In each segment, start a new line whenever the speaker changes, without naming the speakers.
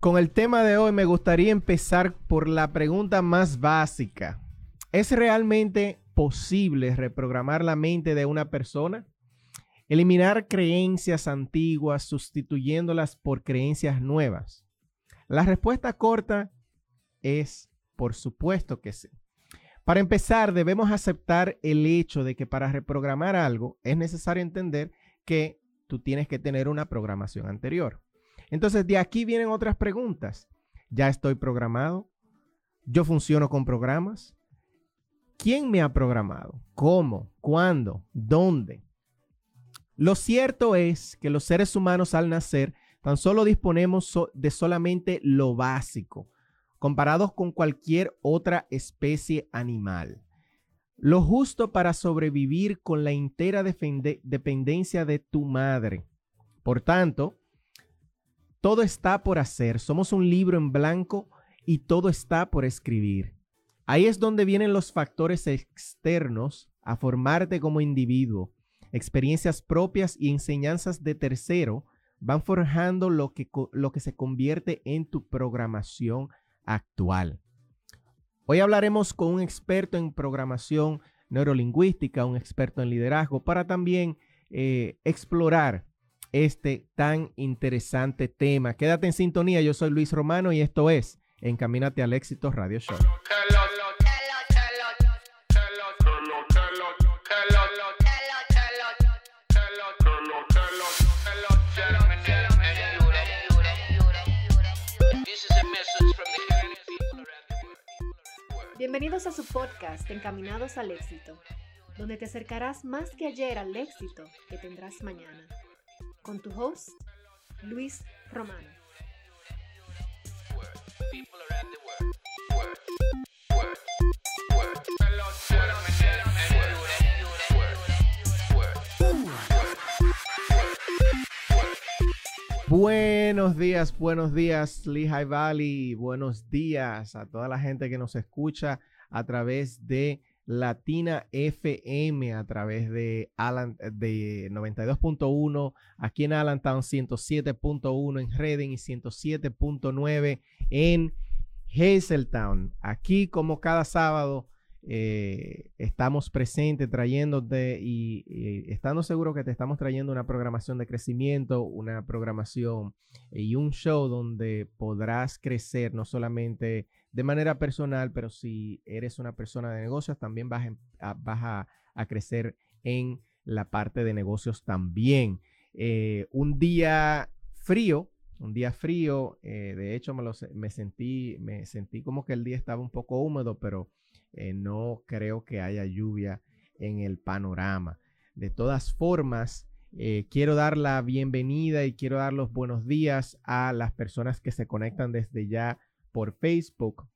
con el tema de hoy me gustaría empezar por la pregunta más básica. ¿Es realmente posible reprogramar la mente de una persona? Eliminar creencias antiguas sustituyéndolas por creencias nuevas. La respuesta corta es por supuesto que sí. Para empezar, debemos aceptar el hecho de que para reprogramar algo es necesario entender que tú tienes que tener una programación anterior. Entonces, de aquí vienen otras preguntas. ¿Ya estoy programado? ¿Yo funciono con programas? ¿Quién me ha programado? ¿Cómo? ¿Cuándo? ¿Dónde? Lo cierto es que los seres humanos al nacer tan solo disponemos de solamente lo básico, comparados con cualquier otra especie animal. Lo justo para sobrevivir con la entera dependencia de tu madre. Por tanto, todo está por hacer. Somos un libro en blanco y todo está por escribir. Ahí es donde vienen los factores externos a formarte como individuo. Experiencias propias y enseñanzas de tercero van forjando lo que, lo que se convierte en tu programación actual. Hoy hablaremos con un experto en programación neurolingüística, un experto en liderazgo, para también eh, explorar este tan interesante tema. Quédate en sintonía, yo soy Luis Romano y esto es Encamínate al éxito Radio Show.
Bienvenidos a su podcast Encaminados al éxito, donde te acercarás más que ayer al éxito que tendrás mañana. Con tu host, Luis Romano.
Buenos días, buenos días, Lehigh Valley. Buenos días a toda la gente que nos escucha a través de Latina FM, a través de, de 92.1, aquí en Allentown, 107.1 en Reading y 107.9 en Hazeltown. Aquí, como cada sábado, eh, estamos presentes trayéndote y, estando seguro que te estamos trayendo una programación de crecimiento, una programación y un show donde podrás crecer no solamente de manera personal, pero si eres una persona de negocios, también vas, a, vas a, crecer en la parte de negocios también. Eh, un día frío, un día frío, eh, de hecho me, lo, me, sentí, me sentí como que el día estaba un poco húmedo, pero eh, no creo que haya lluvia en el panorama. De todas formas, eh, quiero dar la bienvenida y quiero dar los buenos días a las personas que se conectan desde ya por Facebook.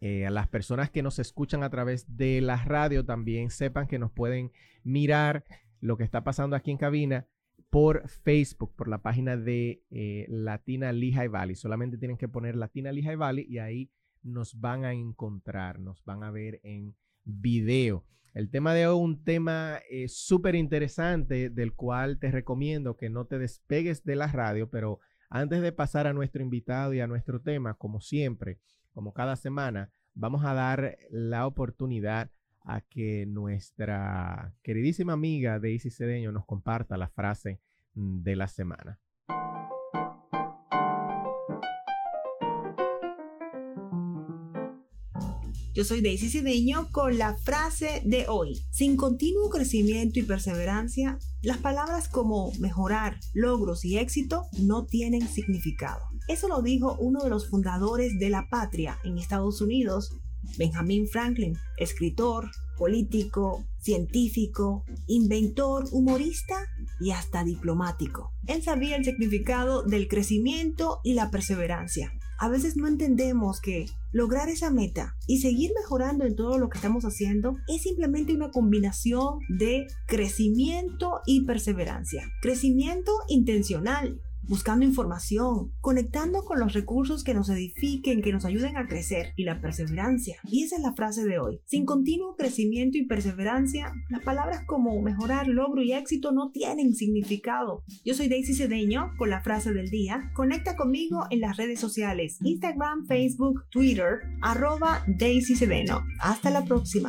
Eh, a las personas que nos escuchan a través de la radio también sepan que nos pueden mirar lo que está pasando aquí en cabina por Facebook, por la página de Latina Lehigh Valley. Solamente tienen que poner Latina Lehigh Valley y ahí nos van a encontrar, nos van a ver en video. El tema de hoy un tema eh, súper interesante del cual te recomiendo que no te despegues de la radio, pero antes de pasar a nuestro invitado y a nuestro tema, como siempre, como cada semana, vamos a dar la oportunidad a que nuestra queridísima amiga Daisy Cedeño nos comparta la frase mm, de la semana.
Yo soy Daisy Cideño con la frase de hoy. Sin continuo crecimiento y perseverancia, las palabras como mejorar, logros y éxito no tienen significado. Eso lo dijo uno de los fundadores de la patria en Estados Unidos, Benjamin Franklin, escritor, político, científico, inventor, humorista y hasta diplomático. Él sabía el significado del crecimiento y la perseverancia a veces no entendemos que lograr esa meta y seguir mejorando en todo lo que estamos haciendo es simplemente una combinación de crecimiento y perseverancia. Crecimiento intencional, buscando información, conectando con los recursos que nos edifiquen, que nos ayuden a crecer y la perseverancia. Y esa es la frase de hoy. Sin continuo crecimiento y perseverancia, las palabras como mejorar, logro y éxito no tienen significado. Yo soy Daisy Cedeño con la frase del día. Conecta conmigo en las redes sociales, Instagram, Facebook, Twitter, arroba Daisy Cedeño. Hasta la próxima.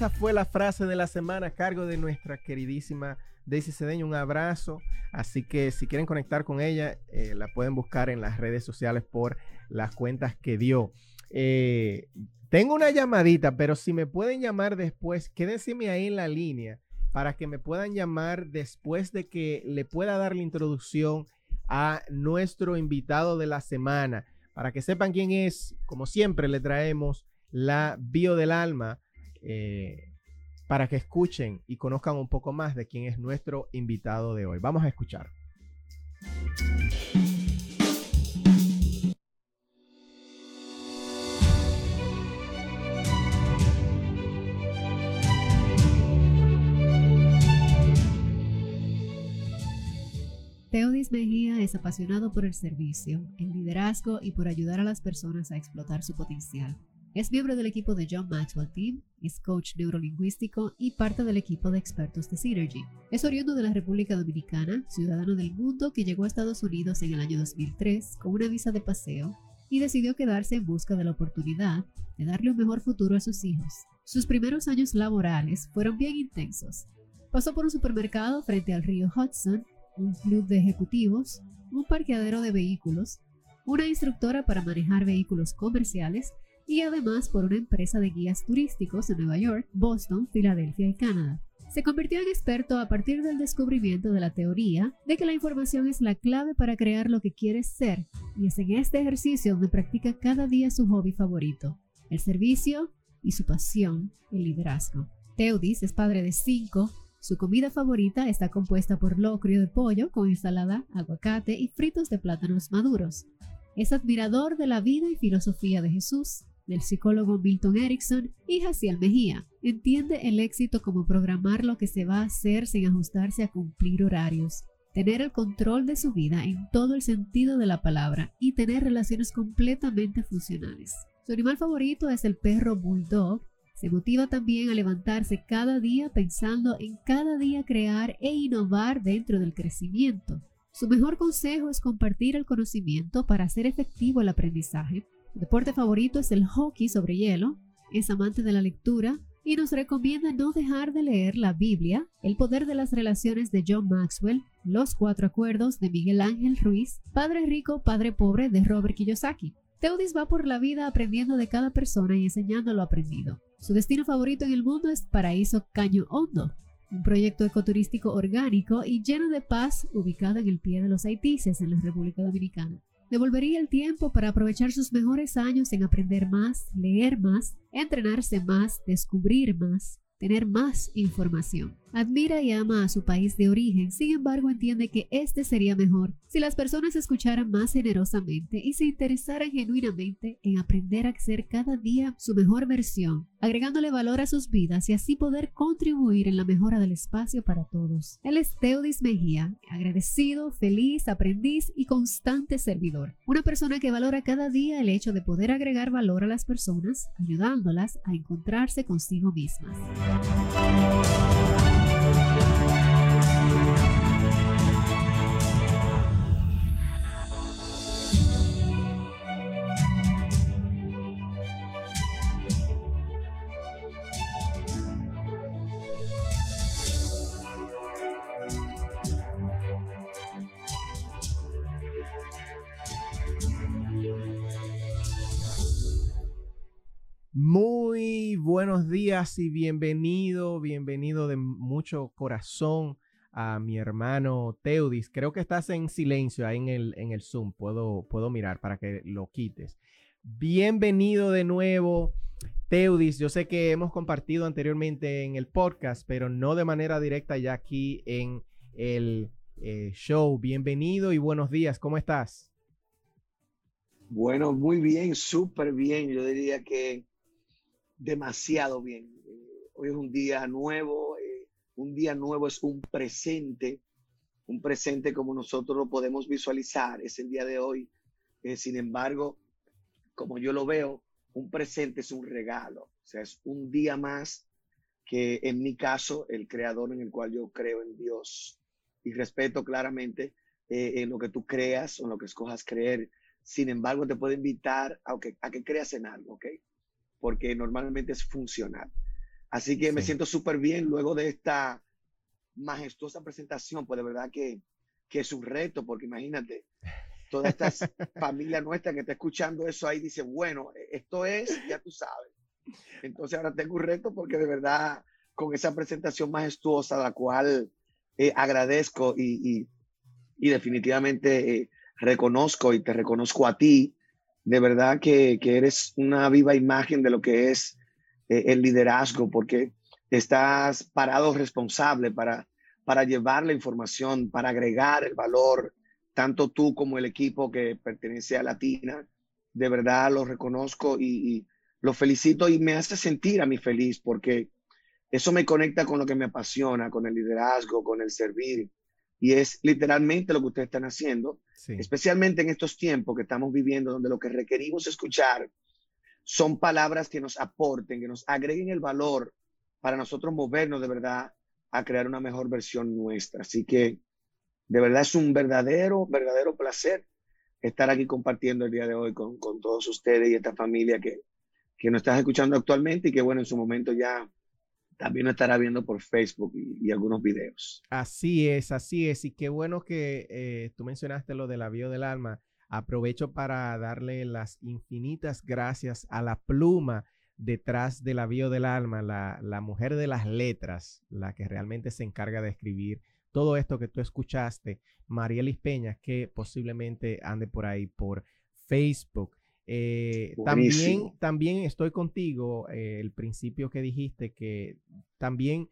Esa fue la frase de la semana a cargo de nuestra queridísima Daisy Cedeño. Un abrazo. Así que si quieren conectar con ella, eh, la pueden buscar en las redes sociales por las cuentas que dio. Eh, tengo una llamadita, pero si me pueden llamar después, quédense ahí en la línea para que me puedan llamar después de que le pueda dar la introducción a nuestro invitado de la semana. Para que sepan quién es, como siempre le traemos la bio del alma eh, para que escuchen y conozcan un poco más de quién es nuestro invitado de hoy. Vamos a escuchar.
Teodis Mejía es apasionado por el servicio, el liderazgo y por ayudar a las personas a explotar su potencial. Es miembro del equipo de John Maxwell Team, es coach neurolingüístico y parte del equipo de expertos de Synergy. Es oriundo de la República Dominicana, ciudadano del mundo que llegó a Estados Unidos en el año 2003 con una visa de paseo y decidió quedarse en busca de la oportunidad de darle un mejor futuro a sus hijos. Sus primeros años laborales fueron bien intensos. Pasó por un supermercado frente al río Hudson, un club de ejecutivos, un parqueadero de vehículos, una instructora para manejar vehículos comerciales y además por una empresa de guías turísticos en Nueva York, Boston, Filadelfia y Canadá. Se convirtió en experto a partir del descubrimiento de la teoría de que la información es la clave para crear lo que quieres ser, y es en este ejercicio donde practica cada día su hobby favorito, el servicio y su pasión, el liderazgo. Teudis es padre de cinco, su comida favorita está compuesta por locrio de pollo con ensalada, aguacate y fritos de plátanos maduros. Es admirador de la vida y filosofía de Jesús del psicólogo Milton Erickson y Jaciel Mejía. Entiende el éxito como programar lo que se va a hacer sin ajustarse a cumplir horarios, tener el control de su vida en todo el sentido de la palabra y tener relaciones completamente funcionales. Su animal favorito es el perro bulldog. Se motiva también a levantarse cada día pensando en cada día crear e innovar dentro del crecimiento. Su mejor consejo es compartir el conocimiento para hacer efectivo el aprendizaje deporte favorito es el hockey sobre hielo, es amante de la lectura y nos recomienda no dejar de leer la Biblia, El poder de las relaciones de John Maxwell, Los cuatro acuerdos de Miguel Ángel Ruiz, Padre rico, Padre pobre de Robert Kiyosaki. Teudis va por la vida aprendiendo de cada persona y enseñando lo aprendido. Su destino favorito en el mundo es Paraíso Caño Hondo, un proyecto ecoturístico orgánico y lleno de paz ubicado en el pie de los Haitises en la República Dominicana. Devolvería el tiempo para aprovechar sus mejores años en aprender más, leer más, entrenarse más, descubrir más, tener más información. Admira y ama a su país de origen, sin embargo entiende que este sería mejor si las personas escucharan más generosamente y se interesaran genuinamente en aprender a ser cada día su mejor versión, agregándole valor a sus vidas y así poder contribuir en la mejora del espacio para todos. Él es Teodis Mejía, agradecido, feliz, aprendiz y constante servidor. Una persona que valora cada día el hecho de poder agregar valor a las personas, ayudándolas a encontrarse consigo mismas.
Muy buenos días y bienvenido, bienvenido de mucho corazón a mi hermano Teudis. Creo que estás en silencio ahí en el, en el Zoom. Puedo, puedo mirar para que lo quites. Bienvenido de nuevo, Teudis. Yo sé que hemos compartido anteriormente en el podcast, pero no de manera directa ya aquí en el eh, show. Bienvenido y buenos días. ¿Cómo estás?
Bueno, muy bien, súper bien. Yo diría que demasiado bien. Eh, hoy es un día nuevo. Eh, un día nuevo es un presente. Un presente como nosotros lo podemos visualizar. Es el día de hoy. sin embargo, como yo lo veo, un presente es un regalo. O sea, es un día más que en mi caso, el creador en el cual yo creo en Dios y respeto claramente eh, en lo que tú creas o en lo que escojas creer. Sin embargo, te puedo invitar a que, a que creas en algo, ¿ok? Porque normalmente es funcional. Así que me siento súper bien luego de esta majestuosa presentación, pues de verdad que, que es un reto, porque imagínate, toda esta familia nuestra que está escuchando eso ahí dice, bueno, esto es, ya tú sabes. Entonces ahora tengo un reto porque de verdad con esa presentación majestuosa, la cual eh, agradezco y, definitivamente eh, reconozco y te reconozco a ti, de verdad que, eres una viva imagen de lo que es eh, el liderazgo, porque estás parado responsable para, para llevar la información, para agregar el valor, tanto tú como el equipo que pertenece a Latina. De verdad lo reconozco y lo felicito y me hace sentir a mí feliz porque eso me conecta con lo que me apasiona, con el liderazgo, con el servir. Y es literalmente lo que ustedes están haciendo, especialmente en estos tiempos que estamos viviendo, donde lo que requerimos escuchar son palabras que nos aporten, que nos agreguen el valor para nosotros movernos de verdad a crear una mejor versión nuestra. Así que de verdad es un verdadero, verdadero placer estar aquí compartiendo el día de hoy con, con todos ustedes y esta familia que, que nos estás escuchando actualmente y que bueno, en su momento ya también estará viendo por Facebook y, algunos videos.
Así es, así es. Y qué bueno que eh, tú mencionaste lo del avión del alma. Aprovecho para darle las infinitas gracias a la pluma detrás del avión del alma, la, la mujer de las letras, la que realmente se encarga de escribir todo esto que tú escuchaste, Marielis Peña, que posiblemente ande por ahí por Facebook. Eh, también, también estoy contigo, eh, el principio que dijiste que también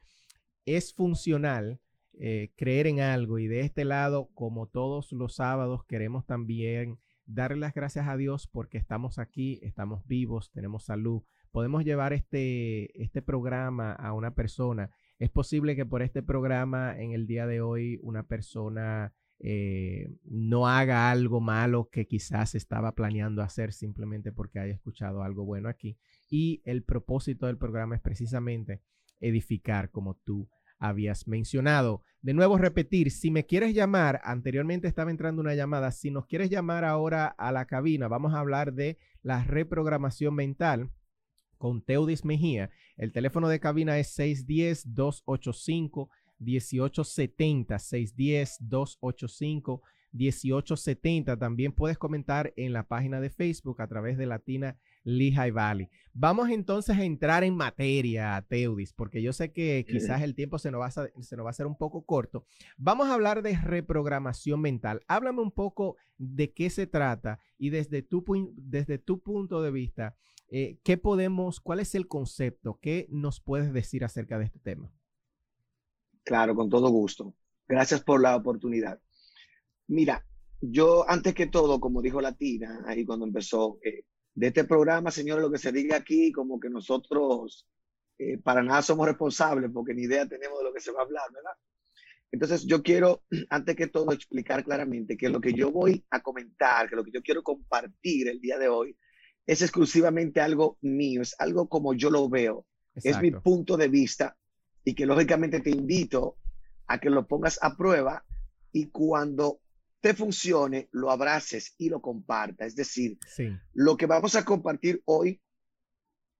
es funcional eh, creer en algo y de este lado, como todos los sábados, queremos también darle las gracias a Dios porque estamos aquí, estamos vivos, tenemos salud, podemos llevar este, este programa a una persona. Es posible que por este programa en el día de hoy una persona eh, no haga algo malo que quizás estaba planeando hacer simplemente porque haya escuchado algo bueno aquí. Y el propósito del programa es precisamente edificar como tú habías mencionado. De nuevo, repetir, si me quieres llamar, anteriormente estaba entrando una llamada, si nos quieres llamar ahora a la cabina, vamos a hablar de la reprogramación mental con Teudis Mejía. El teléfono de cabina es 610-285. 1870 610 285 1870. También puedes comentar en la página de Facebook a través de Latina Lehigh Valley. Vamos entonces a entrar en materia, Teudis, porque yo sé que quizás el tiempo se nos, va a, se nos va a hacer un poco corto. Vamos a hablar de reprogramación mental. Háblame un poco de qué se trata y desde tu, desde tu punto de vista, eh, ¿qué podemos, cuál es el concepto? ¿Qué nos puedes decir acerca de este tema?
Claro, con todo gusto. Gracias por la oportunidad. Mira, yo antes que todo, como dijo Latina, ahí cuando empezó, eh, de este programa, señores, lo que se diga aquí, como que nosotros eh, para nada somos responsables, porque ni idea tenemos de lo que se va a hablar, ¿verdad? Entonces, yo quiero, antes que todo, explicar claramente que lo que yo voy a comentar, que lo que yo quiero compartir el día de hoy, es exclusivamente algo mío, es algo como yo lo veo, es mi punto de vista y que lógicamente te invito a que lo pongas a prueba y cuando te funcione, lo abraces y lo compartas. Es decir, lo que vamos a compartir hoy,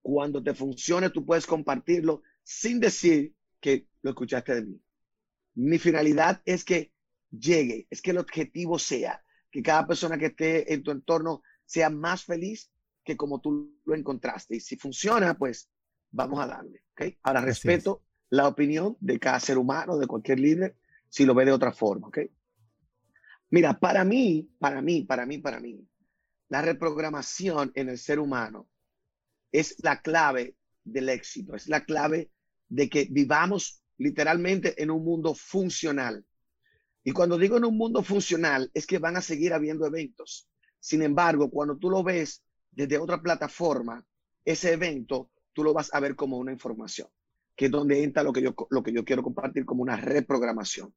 cuando te funcione, tú puedes compartirlo sin decir que lo escuchaste de mí. Mi finalidad es que llegue, es que el objetivo sea que cada persona que esté en tu entorno sea más feliz que como tú lo encontraste. Y si funciona, pues vamos a darle. ¿okay? Ahora, respeto la opinión de cada ser humano, de cualquier líder, si lo ve de otra forma, ¿ok? Mira, para mí, para mí, para mí, para mí, la reprogramación en el ser humano es la clave del éxito, es la clave de que vivamos literalmente en un mundo funcional. Y cuando digo en un mundo funcional, es que van a seguir habiendo eventos. Sin embargo, cuando tú lo ves desde otra plataforma, ese evento tú lo vas a ver como una información, que es donde entra lo que yo, lo que yo quiero compartir como una reprogramación.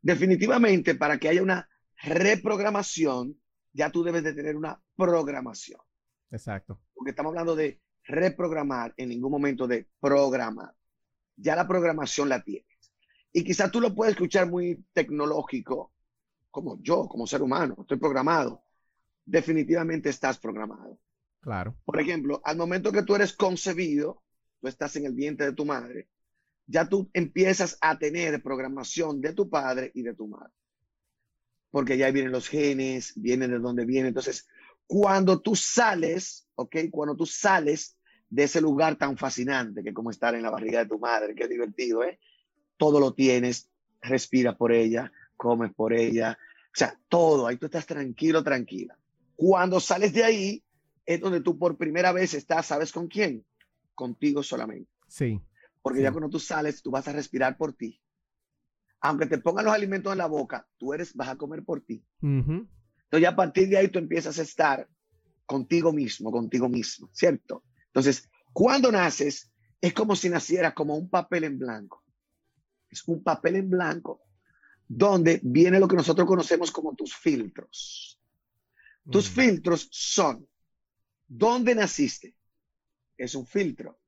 Definitivamente, para que haya una reprogramación, ya tú debes de tener una programación.
Exacto.
Porque estamos hablando de reprogramar, en ningún momento de programar. Ya la programación la tienes. Y quizás tú lo puedes escuchar muy tecnológico, como yo, como ser humano, estoy programado. Definitivamente estás programado.
Claro.
Por ejemplo, al momento que tú eres concebido, tú estás en el vientre de tu madre, ya tú empiezas a tener programación de tu padre y de tu madre. Porque ya vienen los genes, vienen de dónde vienen. Entonces, cuando tú sales, ¿ok? Cuando tú sales de ese lugar tan fascinante que como estar en la barriga de tu madre, qué divertido, ¿eh? Todo lo tienes, respira por ella, comes por ella, o sea, todo, ahí tú estás tranquilo, tranquila. Cuando sales de ahí, es donde tú por primera vez estás, ¿sabes con quién? Contigo solamente.
Sí.
Porque ya cuando tú sales, tú vas a respirar por ti. Aunque te pongan los alimentos en la boca, tú eres, vas a comer por ti. Entonces ya a partir de ahí tú empiezas a estar contigo mismo, contigo mismo, ¿cierto? Entonces, cuando naces, es como si nacieras como un papel en blanco. Es un papel en blanco donde viene lo que nosotros conocemos como tus filtros. Tus mm. filtros son ¿Dónde naciste? Es un filtro.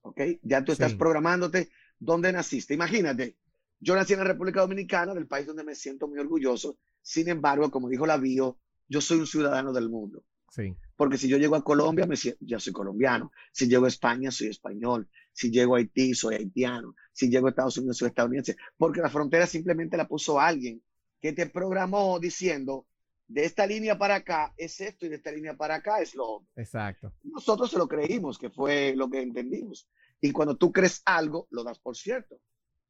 ¿Ok? Ya tú estás programándote dónde naciste. Imagínate, yo nací en la República Dominicana, del país donde me siento muy orgulloso. Sin embargo, como dijo la bio, yo soy un ciudadano del mundo.
Sí.
Porque si yo llego a Colombia, me ya soy colombiano. Si llego a España, soy español. Si llego a Haití, soy haitiano. Si llego a Estados Unidos, soy estadounidense. Porque la frontera simplemente la puso alguien que te programó diciendo, de esta línea para acá es esto y de esta línea para acá es lo otro.
Exacto.
Nosotros se lo creímos, que fue lo que entendimos. Y cuando tú crees algo, lo das por cierto.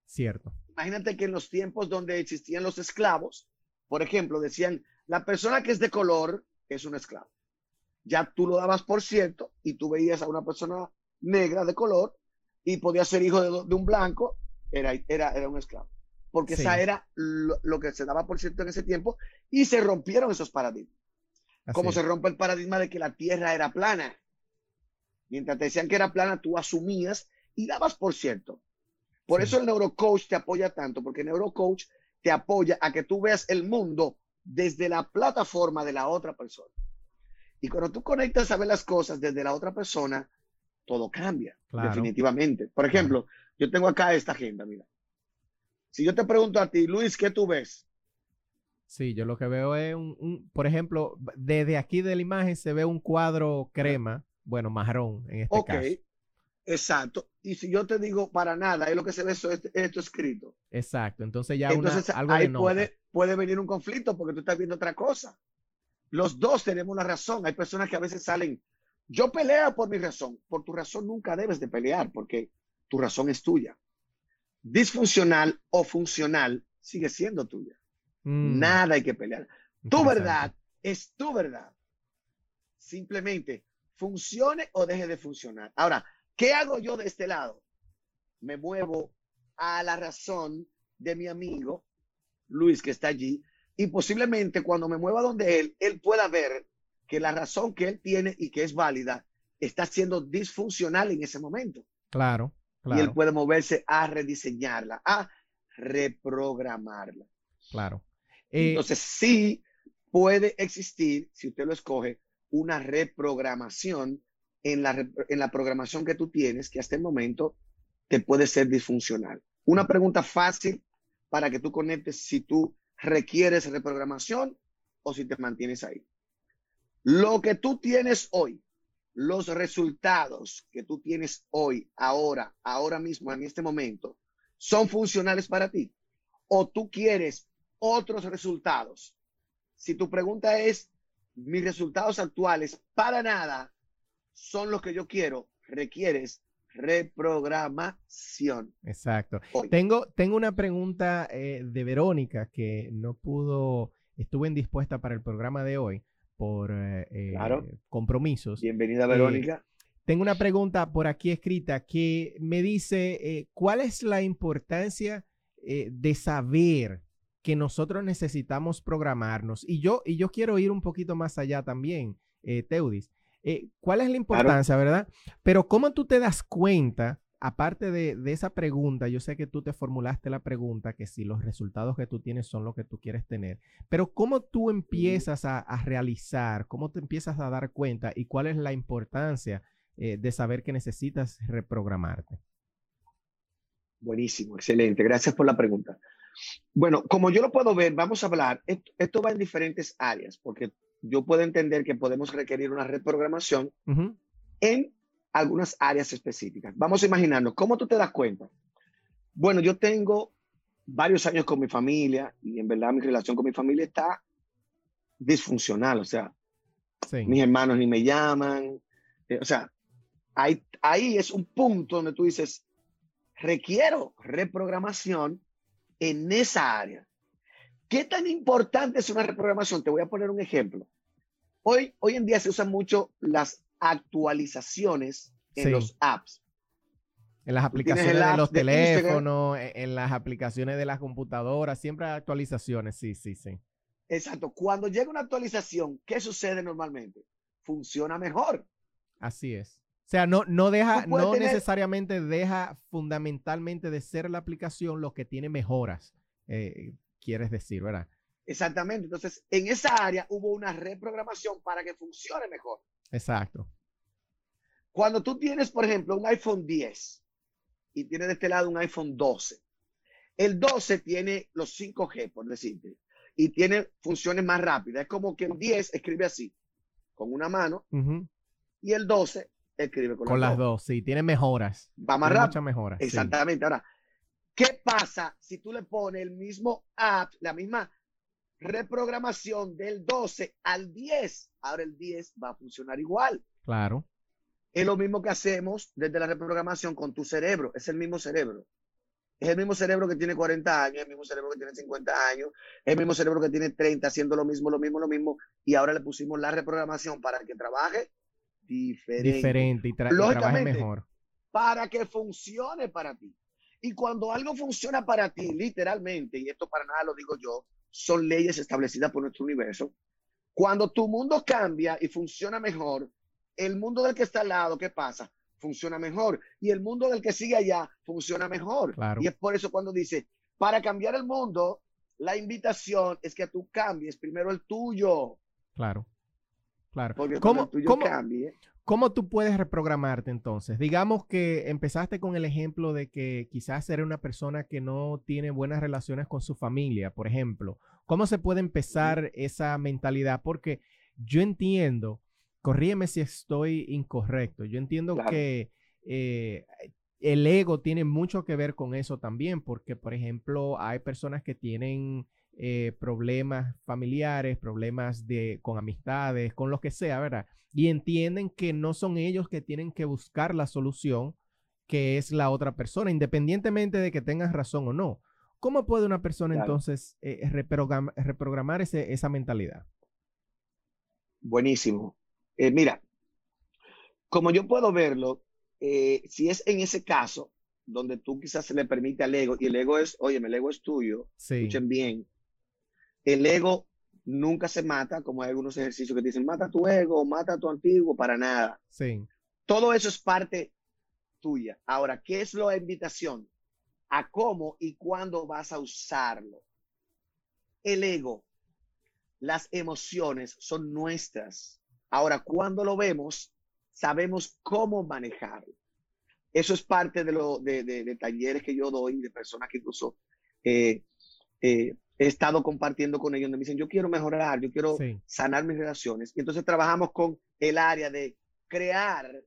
Cierto.
Imagínate que en los tiempos donde existían los esclavos, por ejemplo, decían, la persona que es de color es un esclavo. Ya tú lo dabas por cierto y tú veías a una persona negra de color y podía ser hijo de, un blanco, era, era, era un esclavo porque esa era lo, que se daba por cierto en ese tiempo y se rompieron esos paradigmas. Como se rompe el paradigma de que la Tierra era plana. Mientras te decían que era plana, tú asumías y dabas por cierto. Por eso el neurocoach te apoya tanto, porque el neurocoach te apoya a que tú veas el mundo desde la plataforma de la otra persona. Y cuando tú conectas a ver las cosas desde la otra persona, todo cambia, definitivamente. Por ejemplo, yo tengo acá esta agenda, mira. Si yo te pregunto a ti, Luis, ¿qué tú ves?
Sí, yo lo que veo es un, por ejemplo, desde aquí de la imagen se ve un cuadro crema, bueno, marrón en este caso. Ok,
exacto. Y si yo te digo para nada, es lo que se ve esto, esto escrito.
Exacto, entonces ya
entonces, algo ahí puede, puede venir un conflicto porque tú estás viendo otra cosa. Los dos tenemos una razón. Hay personas que a veces salen, yo peleo por mi razón. Por tu razón nunca debes de pelear porque tu razón es tuya disfuncional o funcional sigue siendo tuya. Mm. Nada hay que pelear. Tu verdad es tu verdad. Simplemente funcione o deje de funcionar. Ahora, ¿qué hago yo de este lado? Me muevo a la razón de mi amigo Luis que está allí y posiblemente cuando me mueva donde él, él pueda ver que la razón que él tiene y que es válida está siendo disfuncional en ese momento.
Claro.
Y él puede moverse a rediseñarla, a reprogramarla.
Claro.
Eh, Entonces, sí puede existir, si usted lo escoge, una reprogramación en la, en la programación que tú tienes, que hasta el momento te puede ser disfuncional. Una pregunta fácil para que tú conectes si tú requieres reprogramación o si te mantienes ahí. Lo que tú tienes hoy, los resultados que tú tienes hoy, ahora, ahora mismo, en este momento, son funcionales para ti? ¿O tú quieres otros resultados? Si tu pregunta es, mis resultados actuales para nada son los que yo quiero, requieres reprogramación.
Exacto. Tengo, tengo una pregunta eh, de Verónica que no pudo, estuvo indispuesta para el programa de hoy por eh, eh, compromisos.
Bienvenida, Verónica.
Eh, tengo una pregunta por aquí escrita que me dice, ¿cuál es la importancia de saber que nosotros necesitamos programarnos. Y yo, y yo quiero ir un poquito más allá también, Teudis. ¿Cuál es la importancia, verdad? Pero ¿cómo tú te das cuenta, aparte de, esa pregunta, yo sé que tú te formulaste la pregunta, que si los resultados que tú tienes son lo que tú quieres tener, pero ¿cómo tú empiezas a, realizar, cómo te empiezas a dar cuenta y cuál es la importancia eh, de saber que necesitas reprogramarte?
Buenísimo, excelente. Gracias por la pregunta. Bueno, como yo lo puedo ver, vamos a hablar, esto, va en diferentes áreas, porque yo puedo entender que podemos requerir una reprogramación en algunas áreas específicas. Vamos a imaginarnos, ¿cómo tú te das cuenta? Bueno, yo tengo varios años con mi familia y en verdad mi relación con mi familia está disfuncional, o sea, mis hermanos ni me llaman, eh, o sea, ahí, ahí es un punto donde tú dices, requiero reprogramación en esa área. ¿Qué tan importante es una reprogramación? Te voy a poner un ejemplo. Hoy, hoy en día se usan mucho las actualizaciones en los apps.
En las aplicaciones de los teléfonos, e, en las aplicaciones de las computadoras, siempre hay actualizaciones, sí, sí, sí.
Exacto. Cuando llega una actualización, ¿qué sucede normalmente? Funciona mejor.
Así es. O sea, no, no deja, no necesariamente deja fundamentalmente de ser la aplicación lo que tiene mejoras, eh, quieres decir, ¿verdad?
Exactamente. Entonces, en esa área hubo una reprogramación para que funcione mejor.
Exacto.
Cuando tú tienes, por ejemplo, un iPhone 10 y tienes de este lado un iPhone 12, el 12 tiene los 5G, por decirte, y tiene funciones más rápidas. Es como que el 10 escribe así, con una mano, y el 12 escribe
con, las, dos. Sí, tiene mejoras.
Va más rápido.
Muchas mejoras.
Exactamente. Ahora, ¿qué pasa si tú le pones el mismo app, la misma reprogramación del 12 al 10? Ahora el 10 va a funcionar igual.
Claro.
Es lo mismo que hacemos desde la reprogramación con tu cerebro. Es el mismo cerebro. Es el mismo cerebro que tiene 40 años, el mismo cerebro que tiene 50 años, el mismo cerebro que tiene 30 haciendo lo mismo, lo mismo, lo mismo. Y ahora le pusimos la reprogramación para que trabaje diferente.
Diferente y, trabaje mejor.
Para que funcione para ti. Y cuando algo funciona para ti, literalmente, y esto para nada lo digo yo, son leyes establecidas por nuestro universo. Cuando tu mundo cambia y funciona mejor, el mundo del que está al lado, ¿qué pasa? Funciona mejor. Y el mundo del que sigue allá funciona mejor. Y es por eso cuando dice, para cambiar el mundo, la invitación es que tú cambies primero el tuyo.
Claro. Claro.
¿Cómo,
¿Cómo tú puedes reprogramarte entonces? Digamos que empezaste con el ejemplo de que quizás eres una persona que no tiene buenas relaciones con su familia, por ejemplo. ¿Cómo se puede empezar esa mentalidad? Porque yo entiendo, corrígeme si estoy incorrecto, yo entiendo que eh, el ego tiene mucho que ver con eso también, porque, por ejemplo, hay personas que tienen eh, problemas familiares, problemas de, con amistades, con lo que sea, ¿verdad? Y entienden que no son ellos que tienen que buscar la solución, que es la otra persona, independientemente de que tengan razón o no. ¿Cómo puede una persona entonces eh, reprogramar esa mentalidad?
Buenísimo. Eh, mira, como yo puedo verlo, si es en ese caso, donde tú quizás se le permite al ego, y el ego es, oye, el ego es tuyo, escuchen bien, el ego nunca se mata, como hay algunos ejercicios que dicen, mata tu ego, mata tu antiguo, para nada.
Sí.
Todo eso es parte tuya. Ahora, ¿qué es la invitación? A cómo y cuándo vas a usarlo. El ego, las emociones son nuestras. Ahora, cuando lo vemos, sabemos cómo manejarlo. Eso es parte de, lo, de, talleres que yo doy, de personas que incluso eh, eh, he estado compartiendo con ellos, donde me dicen, yo quiero mejorar, yo quiero sanar mis relaciones. Y entonces trabajamos con el área de crear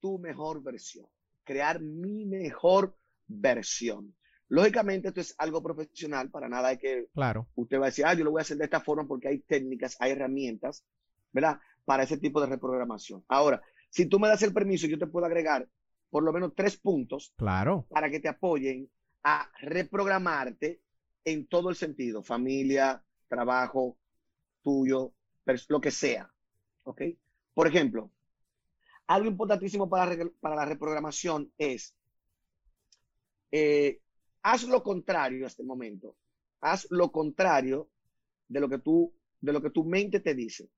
tu mejor versión, crear mi mejor versión. Lógicamente esto es algo profesional, para nada hay que...
Claro.
Usted va a decir, ah, yo lo voy a hacer de esta forma porque hay técnicas, hay herramientas, ¿verdad? Para ese tipo de reprogramación. Ahora, si tú me das el permiso, yo te puedo agregar por lo menos tres puntos.
Claro.
Para que te apoyen a reprogramarte en todo el sentido, familia, trabajo, tuyo, lo que sea. ¿Ok? Por ejemplo, algo importantísimo para, para la reprogramación es, eh, haz lo contrario hasta el momento. haz lo contrario de lo que tú, de lo que tu mente te dice.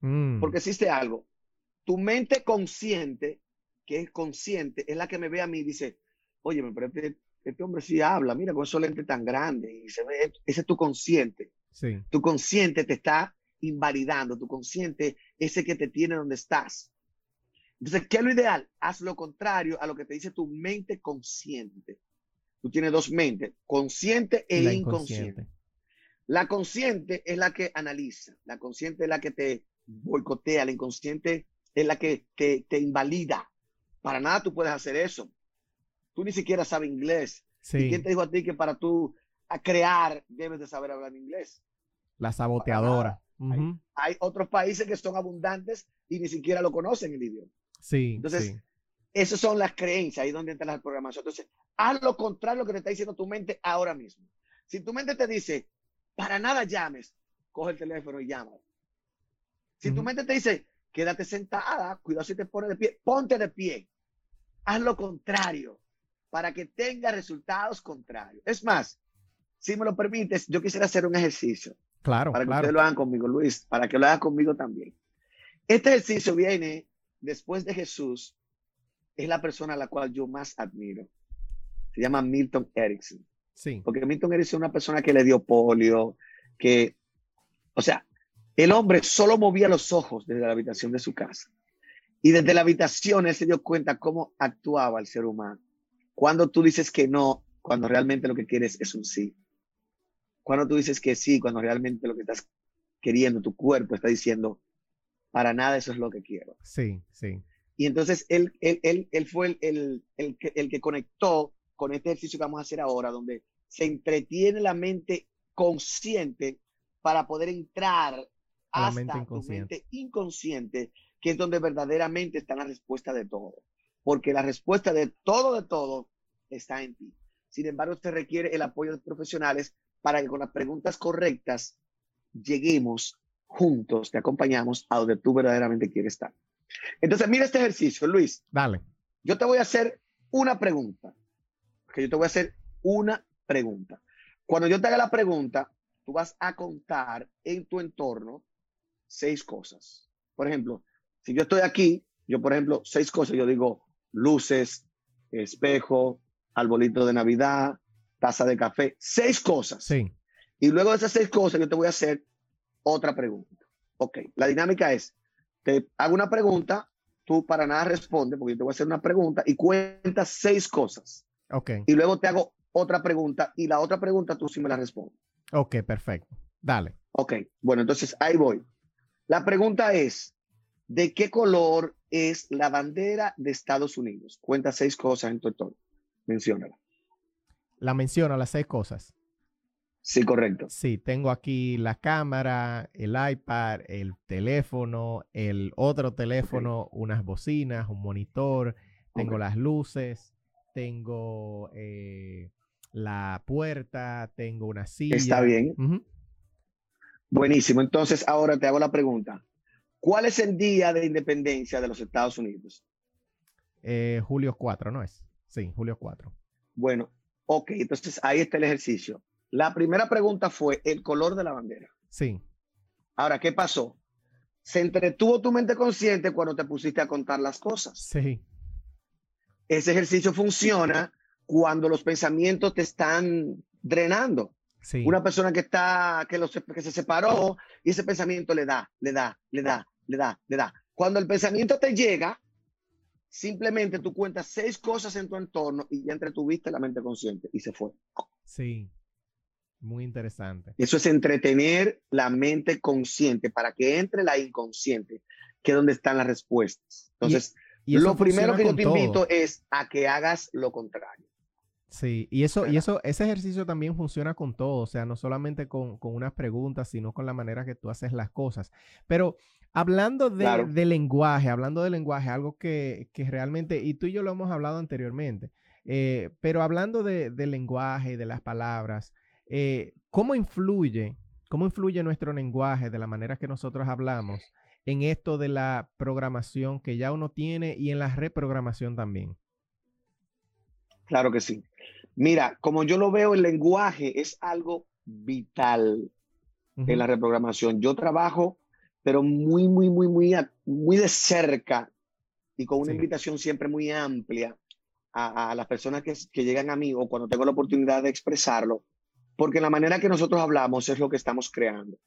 Mm,
Porque existe algo. Tu mente consciente, que es consciente, es la que me ve a mí y dice, oye, pero este, este hombre sí habla, mira con esos lentes tan grandes. Y se ve, ese es tu consciente.
sí,
Tu consciente te está invalidando, tu consciente ese que te tiene donde estás. Entonces, ¿qué es lo ideal? Haz lo contrario a lo que te dice tu mente consciente. Tú tienes dos mentes, consciente e
la
inconsciente.
inconsciente.
La consciente es la que analiza, la consciente es la que te boicotea, la inconsciente es la que te, te invalida. Para nada tú puedes hacer eso. Tú ni siquiera sabes inglés. ¿Y
Sí,
quién te dijo a ti que para tú a crear debes de saber hablar inglés?
la saboteadora.
Hay otros países que son abundantes y ni siquiera lo conocen el idioma.
Sí,
Entonces,
sí,
Esas son las creencias, ahí es donde entra la programación. Entonces, haz lo contrario a lo que te está diciendo tu mente ahora mismo. Si tu mente te dice, para nada llames, coge el teléfono y llama. Si tu mente te dice, quédate sentada, cuidado si te pones de pie, ponte de pie. Haz lo contrario para que tenga resultados contrarios. Es más, si me lo permites, yo quisiera hacer un ejercicio
claro,
para que
claro.
ustedes lo hagan conmigo, Luis, para que lo hagan conmigo también. Este ejercicio viene después de Jesús, es la persona a la cual yo más admiro. Se llama Milton Erickson.
Sí,
Porque Milton Erickson es una persona que le dio polio, que, o sea, el hombre solo movía los ojos desde la habitación de su casa. Y desde la habitación él se dio cuenta cómo actuaba el ser humano. Cuando tú dices que no, cuando realmente lo que quieres es un sí. Cuando tú dices que sí, cuando realmente lo que estás queriendo, tu cuerpo está diciendo, para nada eso es lo que quiero.
sí, sí.
Y entonces él, él, él, él fue el, el, el, que, el que conectó con este ejercicio que vamos a hacer ahora, donde se entretiene la mente consciente para poder entrar
A la
hasta
mente
tu
inconsciente.
mente inconsciente, que es donde verdaderamente está la respuesta de todo. Porque la respuesta de todo, de todo, está en ti. Sin embargo, se requiere el apoyo de profesionales para que con las preguntas correctas lleguemos juntos, te acompañamos a donde tú verdaderamente quieres estar. Entonces, mira este ejercicio, Luis.
Dale.
Yo te voy a hacer una pregunta. Que yo te voy a hacer una pregunta. Cuando yo te haga la pregunta, tú vas a contar en tu entorno seis cosas. Por ejemplo, si yo estoy aquí, yo, por ejemplo, seis cosas, yo digo luces, espejo, arbolito de Navidad, taza de café, seis cosas.
Sí,
Y luego de esas seis cosas, yo te voy a hacer otra pregunta. Ok, la dinámica es, te hago una pregunta, tú para nada respondes, porque yo te voy a hacer una pregunta y cuentas seis cosas.
ok,
Y luego te hago otra pregunta y la otra pregunta tú sí me la respondes.
ok, perfecto. Dale.
Ok, bueno, entonces ahí voy. La pregunta es, ¿de qué color es la bandera de Estados Unidos? Cuenta seis cosas en tu entorno. Menciónala.
La menciono las seis cosas.
Sí, correcto.
Sí, tengo aquí la cámara, el iPad, el teléfono, el otro teléfono, unas bocinas, un monitor, tengo las luces, tengo eh, la puerta, tengo una silla.
Está bien. Buenísimo. Entonces, ahora te hago la pregunta. ¿Cuál es el día de independencia de los Estados Unidos?
Eh, julio 4, ¿no es? Sí, julio 4.
Bueno, ok, entonces ahí está el ejercicio. La primera pregunta fue el color de la bandera.
Sí,
Ahora, ¿qué pasó? Se entretuvo tu mente consciente cuando te pusiste a contar las cosas.
sí,
Ese ejercicio funciona cuando los pensamientos te están drenando.
sí.
Una persona que está, que, los- que se separó y ese pensamiento le da, le da, le da, le da, le da. Cuando el pensamiento te llega, simplemente tú cuentas seis cosas en tu entorno y ya entretuviste la mente consciente y se fue.
Sí. Muy interesante.
Eso es entretener la mente consciente para que entre la inconsciente, que es donde están las respuestas. Entonces,
Y
lo primero que yo te
todo.
invito es a que hagas lo contrario.
Sí, y eso, y eso, ese ejercicio también funciona con todo, o sea, no solamente con, con unas preguntas, sino con la manera que tú haces las cosas. Pero hablando de,
Claro.
de lenguaje, hablando de lenguaje, algo que, que realmente, y tú y yo lo hemos hablado anteriormente, eh, pero hablando de, del lenguaje, de las palabras, eh, ¿cómo influye, cómo influye nuestro lenguaje, de la manera que nosotros hablamos, en esto de la programación que ya uno tiene y en la reprogramación también?
Claro que sí. Mira, como yo lo veo, el lenguaje es algo vital en la reprogramación. Yo trabajo, pero muy, muy, muy, muy, muy de cerca y con una invitación siempre muy amplia a, las personas que, que, llegan a mí o cuando tengo la oportunidad de expresarlo, porque la manera que nosotros hablamos es lo que estamos creando.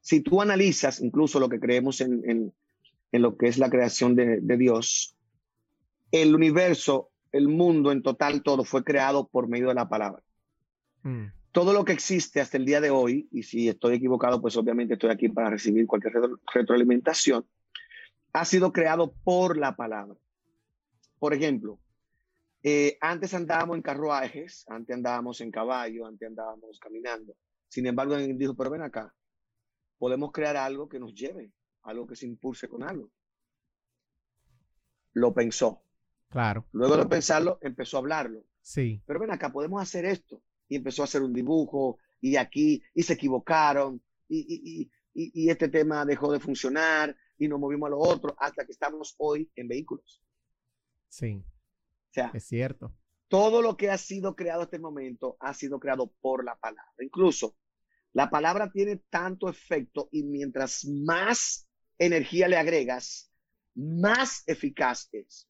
Si tú analizas incluso lo que creemos en, en, en lo que es la creación de, de, Dios, el universo, el mundo en total, todo fue creado por medio de la palabra. Mm. Todo lo que existe hasta el día de hoy, y si estoy equivocado, pues obviamente estoy aquí para recibir cualquier retroalimentación, ha sido creado por la palabra. Por ejemplo, eh, antes andábamos en carruajes, antes andábamos en caballo, antes andábamos caminando. Sin embargo, él dijo, pero ven acá, podemos crear algo que nos lleve, algo que se impulse con algo. Lo pensó.
Claro.
Luego de pensarlo, empezó a hablarlo.
Sí.
Pero ven acá, podemos hacer esto. Y empezó a hacer un dibujo, y aquí, y se equivocaron, y, y este tema dejó de funcionar, y nos movimos a lo otro, hasta que estamos hoy en vehículos.
Sí sea, es cierto.
Todo lo que ha sido creado hasta el momento ha sido creado por la palabra. Incluso la palabra tiene tanto efecto y mientras más energía le agregas, más eficaz es.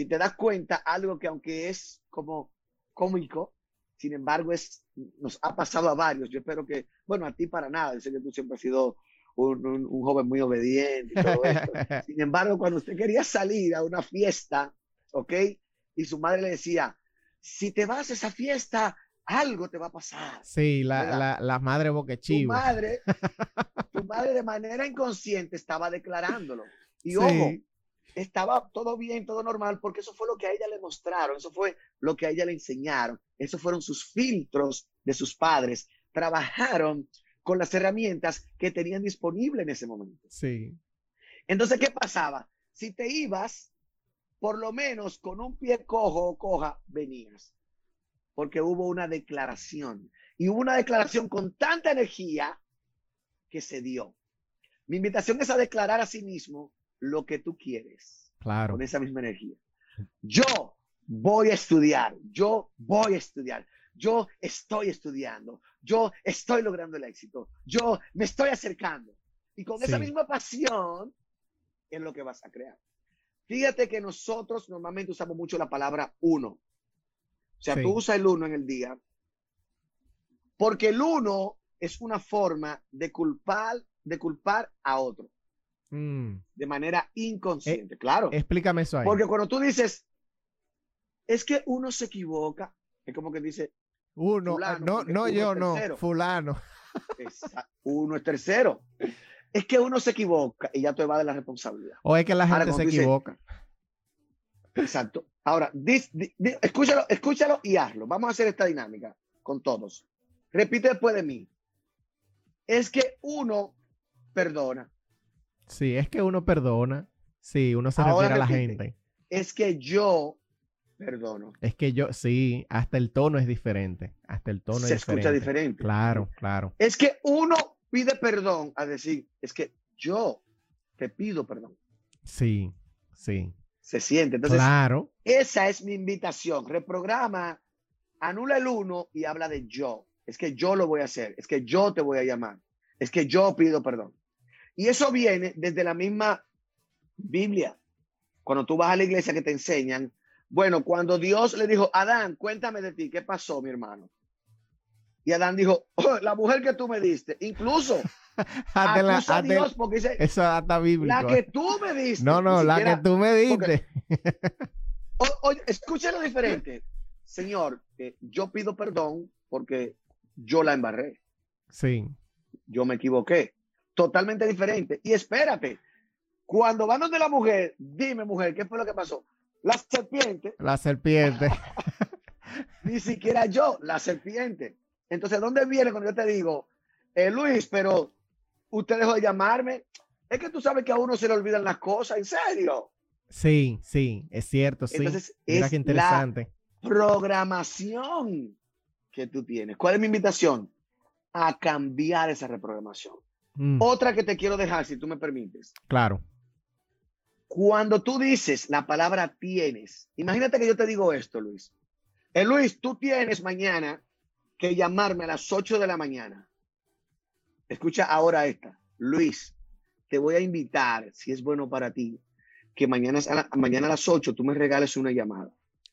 Si te das cuenta, algo que aunque es como cómico, sin embargo, es, nos ha pasado a varios. Yo espero que, bueno, a ti para nada, sé que tú siempre has sido un, un joven muy obediente y todo esto. Sin embargo, cuando usted quería salir a una fiesta, ¿ok? Y su madre le decía, si te vas a esa fiesta, algo te va a pasar.
Sí, la, la, madre boquechivo.
Tu madre, tu madre de manera inconsciente estaba declarándolo. Y ojo, estaba todo bien, todo normal, porque eso fue lo que a ella le mostraron, eso fue lo que a ella le enseñaron, esos fueron sus filtros de sus padres. Trabajaron con las herramientas que tenían disponible en ese momento.
Sí.
Entonces, ¿qué pasaba? Si te ibas por lo menos con un pie cojo o coja venías, porque hubo una declaración y hubo una declaración con tanta energía que se dio. Mi invitación es a declarar a sí mismo lo que tú quieres.
Claro.
Con esa misma energía. Yo voy a estudiar, yo voy a estudiar, yo estoy estudiando, yo estoy logrando el éxito, yo me estoy acercando. Y con esa misma pasión es lo que vas a crear. Fíjate que nosotros normalmente usamos mucho la palabra uno. O sea, tú usas el uno en el día. Porque el uno es una forma de culpar, de culpar a otro. Mm. De manera inconsciente, eh, claro.
Explícame eso ahí.
Porque cuando tú dices, es que uno se equivoca, es como que dice,
uno, ah, no, no yo, no, fulano.
uno es tercero es que uno se equivoca y ya te va de la responsabilidad.
O es que la gente se equivoca.
Exacto. Ahora, escúchalo, escúchalo y hazlo. Vamos a hacer esta dinámica con todos. Repite después de mí. Es que uno perdona.
Sí, es que uno perdona. Sí, uno se refiere a la gente.
Es que yo perdono.
Es que yo, sí, hasta el tono es diferente. Hasta el tono
se
es
diferente. Se escucha diferente.
Claro, claro.
Es que uno pide perdón a decir, es que yo te pido perdón.
Sí, sí.
Se siente. Entonces,
claro.
esa es mi invitación. Reprograma, anula el uno y habla de yo. Es que yo lo voy a hacer. Es que yo te voy a llamar. Es que yo pido perdón. Y eso viene desde la misma Biblia. Cuando tú vas a la iglesia que te enseñan, bueno, cuando Dios le dijo, Adán, cuéntame de ti, ¿qué pasó, mi hermano? Y Adán dijo, oh, la mujer que tú me diste, incluso acusa a Dios porque dice,
eso está bíblico.
La que tú me diste.
No, no, la que tú me diste.
Oye, escucha lo diferente. Señor, eh, yo pido perdón porque yo la embarré.
Sí.
Yo me equivoqué. Totalmente diferente. Y espérate, cuando van donde la mujer, dime mujer, ¿qué fue lo que pasó? La serpiente.
La serpiente.
Ni siquiera yo, la serpiente. Entonces, ¿dónde viene cuando yo te digo, eh, Luis, pero usted dejó de llamarme? Es que tú sabes que a uno se le olvidan las cosas, ¿en serio?
Sí, sí, es cierto, sí. Entonces, Mira qué interesante.
La programación que tú tienes. ¿Cuál es mi invitación? A cambiar esa reprogramación. Mm. Otra que te quiero dejar, si tú me permites.
Claro.
Cuando tú dices la palabra tienes, imagínate que yo te digo esto, Luis. Eh, Luis, tú tienes mañana que llamarme a las 8 de la mañana. Escucha ahora esta. Luis, te voy a invitar, si es bueno para ti, que mañana a, mañana a las 8 tú me regales una llamada.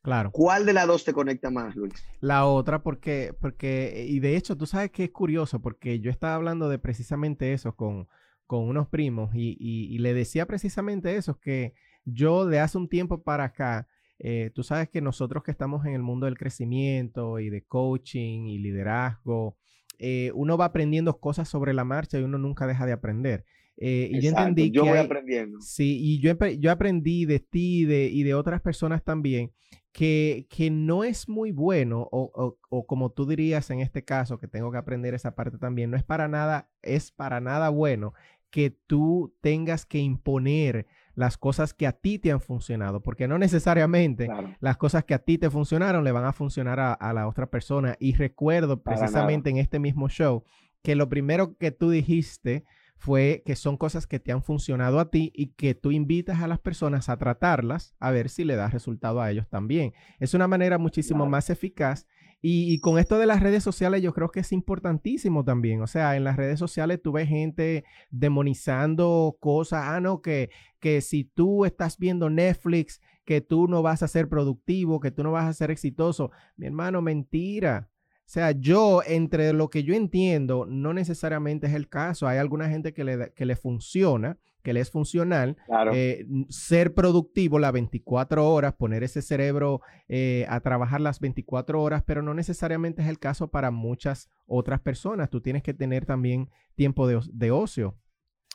Claro.
¿Cuál de las dos te conecta más, Luis?
La otra, porque, porque, y de hecho, tú sabes que es curioso, porque yo estaba hablando de precisamente eso con, con unos primos y, y, le decía precisamente eso, que yo de hace un tiempo para acá, eh, tú sabes que nosotros que estamos en el mundo del crecimiento y de coaching y liderazgo, eh, uno va aprendiendo cosas sobre la marcha y uno nunca deja de aprender. Eh, y yo entendí
yo voy aprendiendo.
Sí, y yo, yo aprendí de ti de, y de otras personas también que, que no es muy bueno, o, o, como tú dirías en este caso, que tengo que aprender esa parte también, no es para nada, es para nada bueno que tú tengas que imponer las cosas que a ti te han funcionado, porque no necesariamente las cosas que a ti te funcionaron le van a funcionar a, la otra persona. Y recuerdo precisamente en este mismo show que lo primero que tú dijiste fue que son cosas que te han funcionado a ti y que tú invitas a las personas a tratarlas a ver si le das resultado a ellos también. Es una manera muchísimo más eficaz y, con esto de las redes sociales yo creo que es importantísimo también. O sea, en las redes sociales tú ves gente demonizando cosas, ah, no, que, que si tú estás viendo Netflix, que tú no vas a ser productivo, que tú no vas a ser exitoso. Mi hermano, mentira. O sea, yo, entre lo que yo entiendo, no necesariamente es el caso. Hay alguna gente que le, que le funciona, que le es funcional, eh, ser productivo las 24 horas, poner ese cerebro eh, a trabajar las 24 horas, pero no necesariamente es el caso para muchas otras personas. Tú tienes que tener también tiempo de, ocio.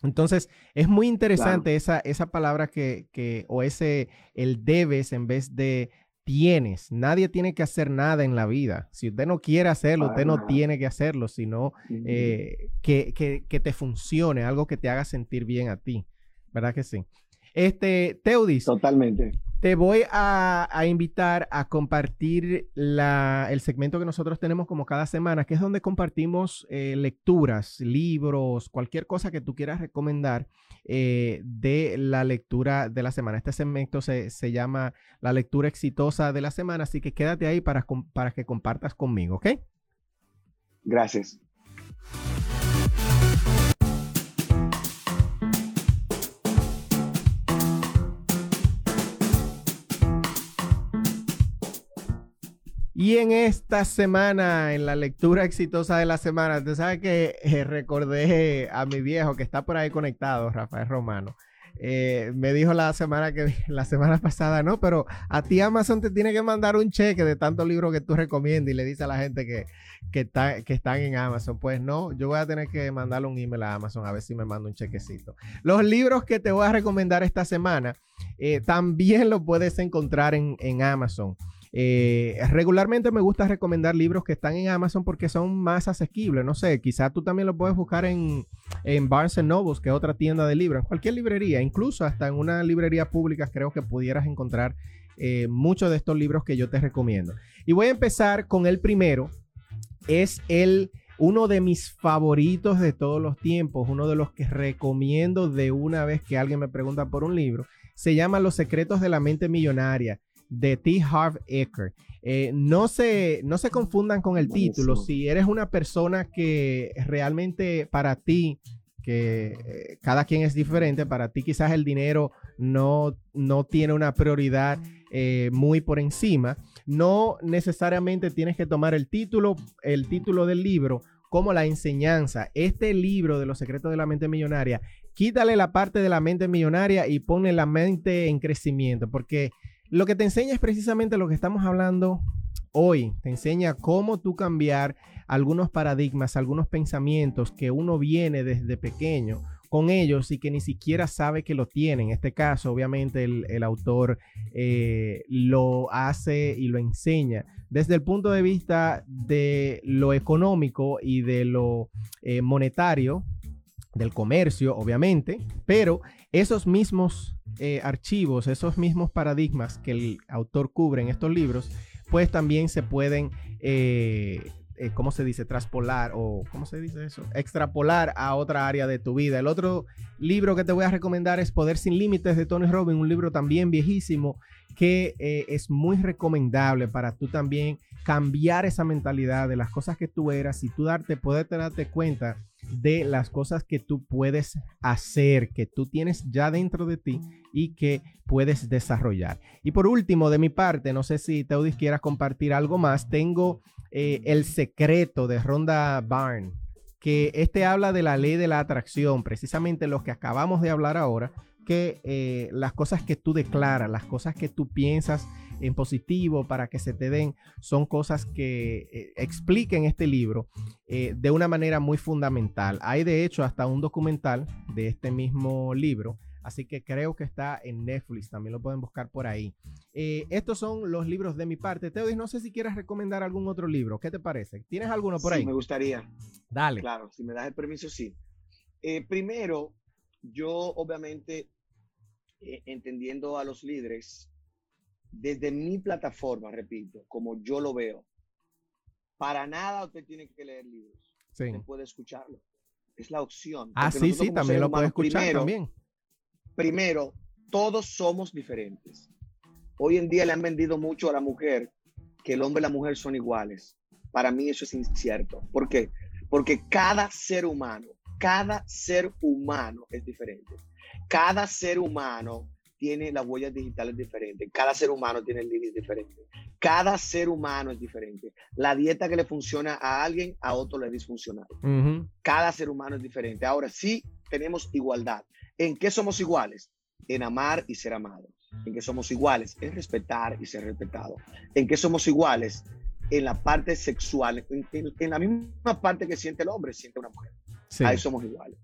Entonces, es muy interesante esa, esa palabra que, que, o ese, el debes en vez de tienes. Nadie tiene que hacer nada en la vida. Si usted no quiere hacerlo, usted no tiene que hacerlo, sino eh, que, que, te funcione, algo que te haga sentir bien a ti. ¿Verdad que sí? Este, Teudis.
Totalmente.
Te voy a, invitar a compartir el segmento que nosotros tenemos como cada semana, que es donde compartimos eh, lecturas, libros, cualquier cosa que tú quieras recomendar eh, de la lectura de la semana. Este segmento se, llama la lectura exitosa de la semana, así que quédate ahí para, para que compartas conmigo, ¿ok?
Gracias.
Y en esta semana, en la lectura exitosa de la semana, usted sabe que eh, recordé a mi viejo que está por ahí conectado, Rafael Romano. Eh, me dijo la semana que la semana pasada, no, pero a ti Amazon te tiene que mandar un cheque de tantos libros que tú recomiendas y le dice a la gente que, que, que están en Amazon. Pues no, yo voy a tener que mandarle un email a Amazon a ver si me manda un chequecito. Los libros que te voy a recomendar esta semana eh, también los puedes encontrar en, en Amazon. Eh, regularmente me gusta recomendar libros que están en Amazon porque son más asequibles. No sé, quizá tú también lo puedes buscar en, en Barnes Nobles, que es otra tienda de libros, en cualquier librería, incluso hasta en una librería pública creo que pudieras encontrar eh, muchos de estos libros que yo te recomiendo. Y voy a empezar con el primero. Es el uno de mis favoritos de todos los tiempos, uno de los que recomiendo de una vez que alguien me pregunta por un libro. Se llama Los secretos de la mente millonaria de T. Harv Eker. Eh, no, se, no se confundan con el título. Si eres una persona que realmente para ti, que eh, cada quien es diferente, para ti quizás el dinero no, no tiene una prioridad eh, muy por encima, no necesariamente tienes que tomar el título, el título del libro como la enseñanza. Este libro de los secretos de la mente millonaria, quítale la parte de la mente millonaria y pone la mente en crecimiento, porque lo que te enseña es precisamente lo que estamos hablando hoy. Te enseña cómo tú cambiar algunos paradigmas, algunos pensamientos que uno viene desde pequeño con ellos y que ni siquiera sabe que lo tiene. En este caso, obviamente, el, autor eh, lo hace y lo enseña desde el punto de vista de lo económico y de lo eh, monetario, del comercio, obviamente, pero esos mismos eh, archivos, esos mismos paradigmas que el autor cubre en estos libros, pues también se pueden eh, eh, ¿cómo se dice? Traspolar o, ¿cómo se dice eso? Extrapolar a otra área de tu vida. El otro libro que te voy a recomendar es Poder sin Límites de Tony Robbins, un libro también viejísimo que eh, es muy recomendable para tú también cambiar esa mentalidad de las cosas que tú eras y tú darte, poder darte cuenta de las cosas que tú puedes hacer, que tú tienes ya dentro de ti y que puedes desarrollar. Y por último, de mi parte, no sé si Teudis quieras compartir algo más, tengo eh, El secreto de Ronda Barn, que este habla de la ley de la atracción, precisamente lo que acabamos de hablar ahora, que eh, las cosas que tú declaras, las cosas que tú piensas en positivo para que se te den, son cosas que eh, expliquen este libro eh, de una manera muy fundamental. Hay de hecho hasta un documental de este mismo libro. Así que creo que está en Netflix, también lo pueden buscar por ahí. estos son los libros de mi parte. Teodis, no sé si quieres recomendar algún otro libro. ¿Qué te parece? ¿Tienes alguno por ahí?
Me gustaría.
Dale.
Claro, si me das el permiso, sí. primero, yo obviamente, eh, entendiendo a los líderes, desde mi plataforma, repito, como yo lo veo, para nada usted tiene que leer libros. Sí. Usted puede escucharlo. Es la opción.
Ah, sí, sí, también lo puede escuchar primero, también.
Primero, todos somos diferentes. Hoy en día le han vendido mucho a la mujer que el hombre y la mujer son iguales. Para mí eso es incierto. ¿Por qué? Porque cada ser humano cada ser humano es diferente. Cada ser humano tiene las huellas digitales diferentes. Cada ser humano tiene el límite diferente. Cada ser humano es diferente. La dieta que le funciona a alguien, a otro le es disfuncional. Cada ser humano es diferente. Ahora sí tenemos igualdad. ¿En qué somos iguales? En amar y ser amado. ¿En qué somos iguales? En respetar y ser respetado. ¿En qué somos iguales? En la parte sexual, en la misma parte que siente el hombre, siente una mujer. Ahí somos iguales.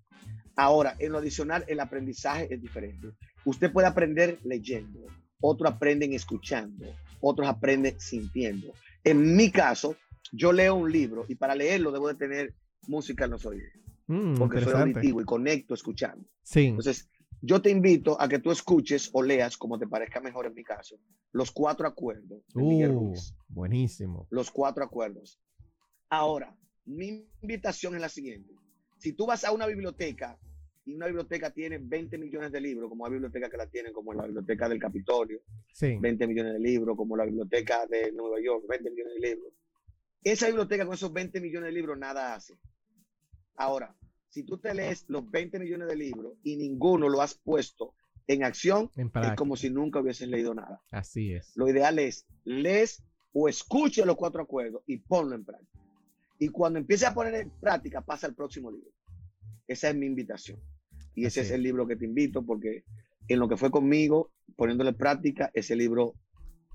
Ahora, en lo adicional, el aprendizaje es diferente. Usted puede aprender leyendo, otros aprenden escuchando, otros aprenden sintiendo. En mi caso, yo leo un libro y para leerlo debo de tener música en los oídos. Mm, porque soy auditivo y conecto escuchando.
Sí.
Entonces, yo te invito a que tú escuches o leas, como te parezca mejor en mi caso, los cuatro acuerdos.
Uh, buenísimo.
Los cuatro acuerdos. Ahora, mi invitación es la siguiente. Si tú vas a una biblioteca y una biblioteca tiene 20 millones de libros, como hay bibliotecas que la tienen, como la biblioteca del Capitolio, 20 millones de libros, como la biblioteca de Nueva York, 20 millones de libros. Esa biblioteca con esos 20 millones de libros nada hace. Ahora, si tú te lees los 20 millones de libros y ninguno lo has puesto en acción, es como si nunca hubieses leído nada.
Así es.
Lo ideal es lees o escuche los cuatro acuerdos y ponlo en práctica. Y cuando empiece a poner en práctica, pasa al próximo libro. Esa es mi invitación. Y ese es el libro que te invito porque en lo que fue conmigo, poniéndole en práctica, ese libro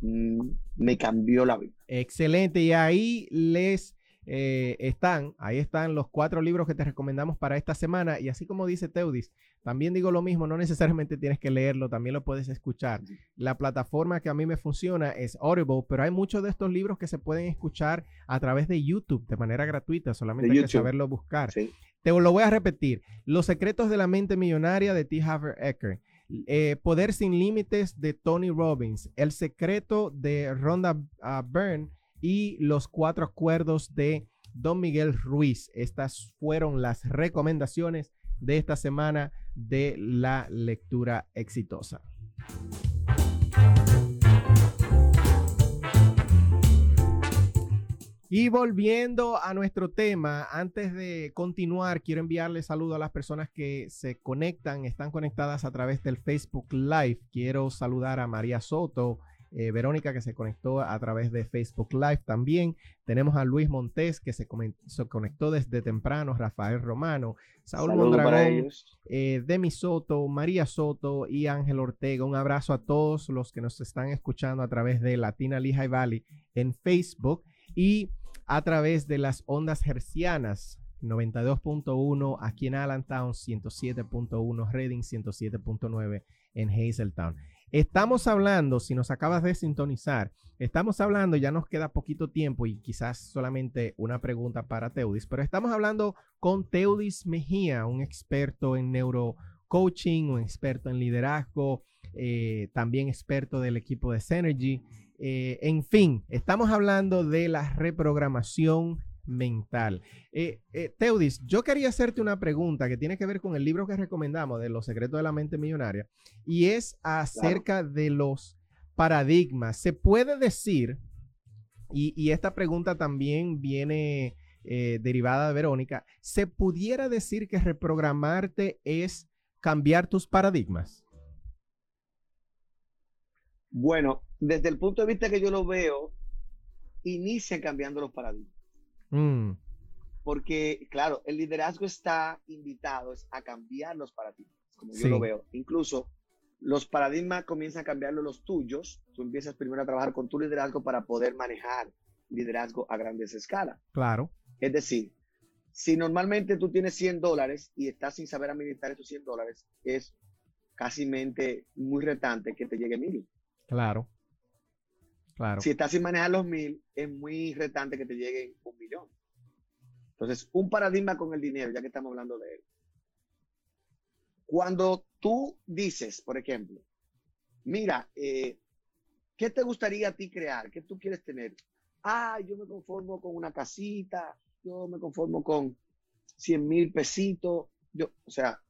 mm, me cambió la vida.
Excelente. Y ahí les eh, están, ahí están los cuatro libros que te recomendamos para esta semana. Y así como dice Teudis, también digo lo mismo, no necesariamente tienes que leerlo, también lo puedes escuchar. La plataforma que a mí me funciona es Audible, pero hay muchos de estos libros que se pueden escuchar a través de YouTube de manera gratuita, solamente hay que saberlo buscar. Te lo voy a repetir. Los secretos de la mente millonaria de T. Haver Ecker. Eh, Poder sin límites de Tony Robbins. El secreto de Rhonda uh, Byrne y los cuatro acuerdos de Don Miguel Ruiz. Estas fueron las recomendaciones de esta semana de la lectura exitosa. Y volviendo a nuestro tema, antes de continuar, quiero enviarle saludo a las personas que se conectan, están conectadas a través del Facebook Live. Quiero saludar a María Soto, eh, Verónica que se conectó a través de Facebook Live también. Tenemos a Luis Montés que se, conectó desde temprano, Rafael Romano, Saúl Mondragón, eh, Demi Soto, María Soto y Ángel Ortega. Un abrazo a todos los que nos están escuchando a través de Latina Lehigh Valley en Facebook y a través de las ondas hercianas 92.1 aquí en Allentown, 107.1 Reading, 107.9 en Hazeltown. Estamos hablando, si nos acabas de sintonizar, estamos hablando, ya nos queda poquito tiempo y quizás solamente una pregunta para Teudis, pero estamos hablando con Teudis Mejía, un experto en neurocoaching, un experto en liderazgo, eh, también experto del equipo de Synergy. Eh, en fin, estamos hablando de la reprogramación mental. Eh, eh, Teudis, yo quería hacerte una pregunta que tiene que ver con el libro que recomendamos de Los secretos de la mente millonaria y es acerca de los paradigmas. Se puede decir, y, esta pregunta también viene eh, derivada de Verónica, ¿se pudiera decir que reprogramarte es cambiar tus paradigmas?
Bueno, desde el punto de vista que yo lo veo, inicia cambiando los paradigmas. Mm. Porque, claro, el liderazgo está invitado a cambiar los paradigmas, como yo lo veo. Incluso los paradigmas comienzan a cambiar los tuyos. Tú empiezas primero a trabajar con tu liderazgo para poder manejar liderazgo a grandes escalas.
Claro.
Es decir, si normalmente tú tienes 100 dólares y estás sin saber administrar esos 100 dólares, es casi muy retante que te llegue mil.
Claro. Claro.
Si estás sin manejar los mil, es muy retante que te lleguen un millón. Entonces, un paradigma con el dinero, ya que estamos hablando de él. Cuando tú dices, por ejemplo, mira, eh, ¿qué te gustaría a ti crear? ¿Qué tú quieres tener? Ah, yo me conformo con una casita, yo me conformo con 100 mil pesitos. Yo, o sea,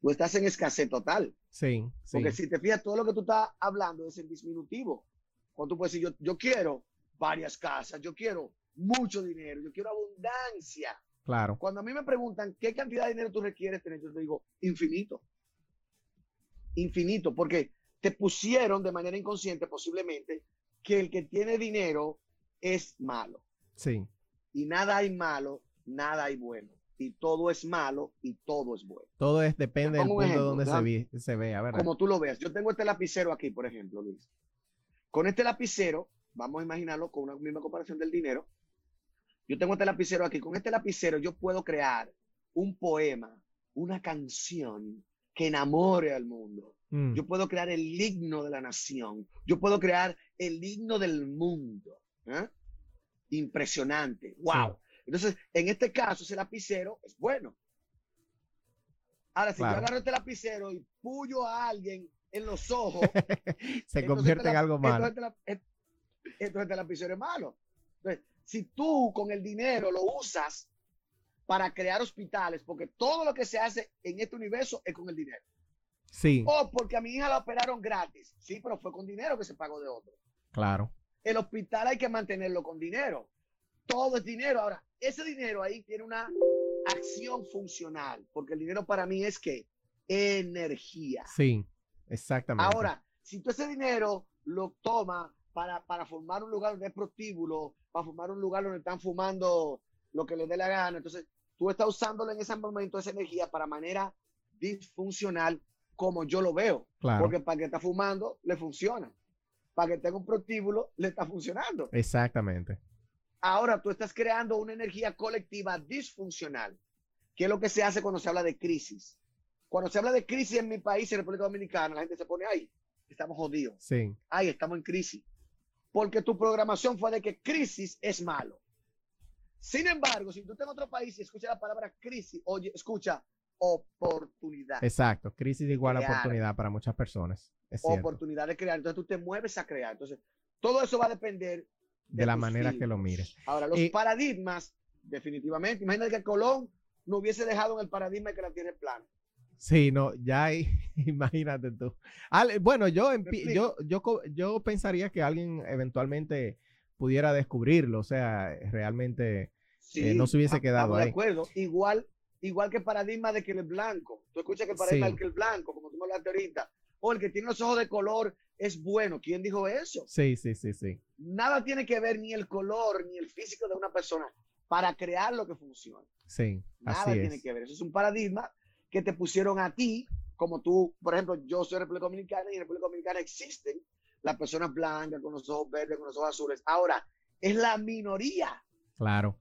tú estás en escasez total.
Sí,
sí. Porque si te fijas, todo lo que tú estás hablando es en disminutivo. Tú puedes decir, yo, yo quiero varias casas, yo quiero mucho dinero, yo quiero abundancia.
Claro.
Cuando a mí me preguntan qué cantidad de dinero tú requieres tener, yo te digo infinito. Infinito, porque te pusieron de manera inconsciente posiblemente que el que tiene dinero es malo.
Sí.
Y nada hay malo, nada hay bueno. Y todo es malo y todo es bueno.
Todo es, depende del punto donde se ve, se vea, ¿verdad?
Como tú lo veas. Yo tengo este lapicero aquí, por ejemplo, Luis. Con este lapicero, vamos a imaginarlo con una misma comparación del dinero. Yo tengo este lapicero aquí. Con este lapicero yo puedo crear un poema, una canción que enamore al mundo. Mm. Yo puedo crear el himno de la nación. Yo puedo crear el himno del mundo. ¿eh? Impresionante. ¡Wow! Entonces, en este caso, ese lapicero es bueno. Ahora, si yo agarro este lapicero y puyo a alguien en los ojos,
se convierte en algo malo.
Entonces, este lapicero es malo. Entonces, si tú con el dinero lo usas para crear hospitales, porque todo lo que se hace en este universo es con el dinero.
Sí.
O porque a mi hija la operaron gratis. Sí, pero fue con dinero que se pagó de otro.
Claro.
El hospital hay que mantenerlo con dinero. Todo es dinero. Ahora, ese dinero ahí tiene una acción funcional, porque el dinero para mí es que energía.
Sí. Exactamente.
Ahora, si tú ese dinero lo tomas para, para formar un lugar donde es prostíbulo, para formar un lugar donde están fumando lo que les dé la gana, entonces tú estás usándolo en ese momento, esa energía, para manera disfuncional, como yo lo veo.
Claro.
Porque para que está fumando, le funciona. Para que tenga un prostíbulo, le está funcionando.
Exactamente.
Ahora tú estás creando una energía colectiva disfuncional, que es lo que se hace cuando se habla de crisis. Cuando se habla de crisis en mi país, en República Dominicana, la gente se pone ahí, estamos jodidos.
Sí.
Ahí estamos en crisis. Porque tu programación fue de que crisis es malo. Sin embargo, si tú estás en otro país y escuchas la palabra crisis, oye, escucha oportunidad.
Exacto, crisis igual a oportunidad para muchas personas.
oportunidad de crear. Entonces tú te mueves a crear. Entonces, todo eso va a depender
de, la manera que lo mires.
Ahora, los paradigmas, definitivamente. Imagínate que Colón no hubiese dejado en el paradigma que la tiene plana.
Sí, no, ya hay, imagínate tú. bueno, yo, yo, yo, yo pensaría que alguien eventualmente pudiera descubrirlo, o sea, realmente eh, no se hubiese quedado ahí.
De acuerdo, igual, igual que el paradigma de que el blanco, tú escuchas que el paradigma de que el blanco, como tú me hablaste ahorita, o el que tiene los ojos de color es bueno. ¿Quién dijo eso?
Sí, sí, sí, sí.
Nada tiene que ver ni el color ni el físico de una persona para crear lo que funciona.
Sí,
Nada tiene que ver. Eso es un paradigma que te pusieron a ti, como tú, por ejemplo, yo soy República Dominicana y en República Dominicana existen las personas blancas con los ojos verdes, con los ojos azules. Ahora, es la minoría.
Claro,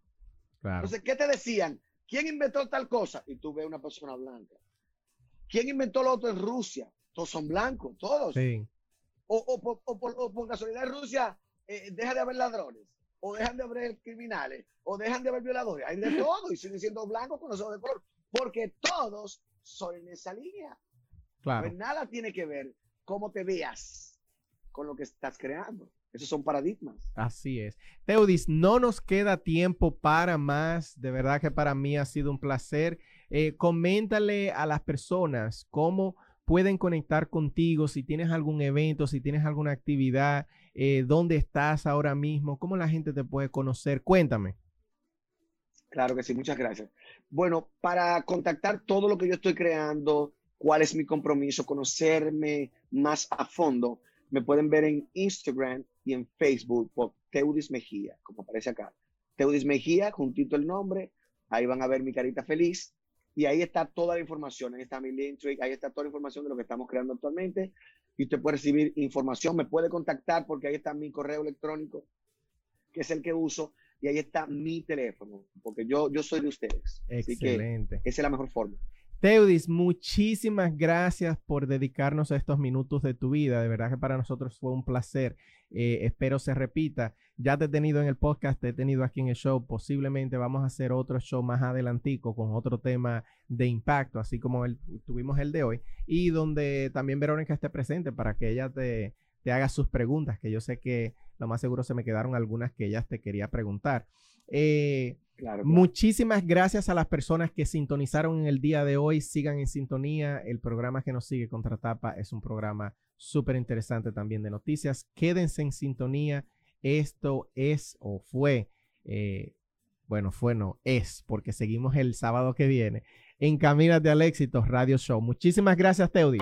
claro.
Entonces, ¿qué te decían? ¿Quién inventó tal cosa? Y tú ves una persona blanca. ¿Quién inventó lo otro en Rusia? Todos son blancos, todos.
Sí.
O, por, casualidad en Rusia eh, deja de haber ladrones, o dejan de haber criminales, o dejan de haber violadores. Hay de todo y siguen siendo blancos con los ojos de color porque todos son en esa línea.
Claro.
Pues nada tiene que ver cómo te veas con lo que estás creando. Esos son paradigmas.
Así es. Teudis, no nos queda tiempo para más. De verdad que para mí ha sido un placer. Eh, coméntale a las personas cómo pueden conectar contigo, si tienes algún evento, si tienes alguna actividad, eh, dónde estás ahora mismo, cómo la gente te puede conocer. Cuéntame.
Claro que sí, muchas gracias. Bueno, para contactar todo lo que yo estoy creando, cuál es mi compromiso, conocerme más a fondo, me pueden ver en Instagram y en Facebook por Teudis Mejía, como aparece acá. Teudis Mejía, juntito el nombre, ahí van a ver mi carita feliz y ahí está toda la información, ahí está mi link, ahí está toda la información de lo que estamos creando actualmente y usted puede recibir información, me puede contactar porque ahí está mi correo electrónico, que es el que uso, y ahí está mi teléfono, porque yo, yo soy de ustedes.
Excelente.
esa es la mejor forma.
Teudis, muchísimas gracias por dedicarnos a estos minutos de tu vida. De verdad que para nosotros fue un placer. Eh, espero se repita. Ya te he tenido en el podcast, te he tenido aquí en el show. Posiblemente vamos a hacer otro show más adelantico con otro tema de impacto, así como el, tuvimos el de hoy. Y donde también Verónica esté presente para que ella te, te haga sus preguntas, que yo sé que lo más seguro se me quedaron algunas que ella te quería preguntar. Eh, Muchísimas gracias a las personas que sintonizaron en el día de hoy. Sigan en sintonía. El programa que nos sigue Contratapa es un programa súper interesante también de noticias. Quédense en sintonía. Esto es o fue, eh, bueno, fue no, es, porque seguimos el sábado que viene en Caminas al Éxito Radio Show. Muchísimas gracias, Teudi.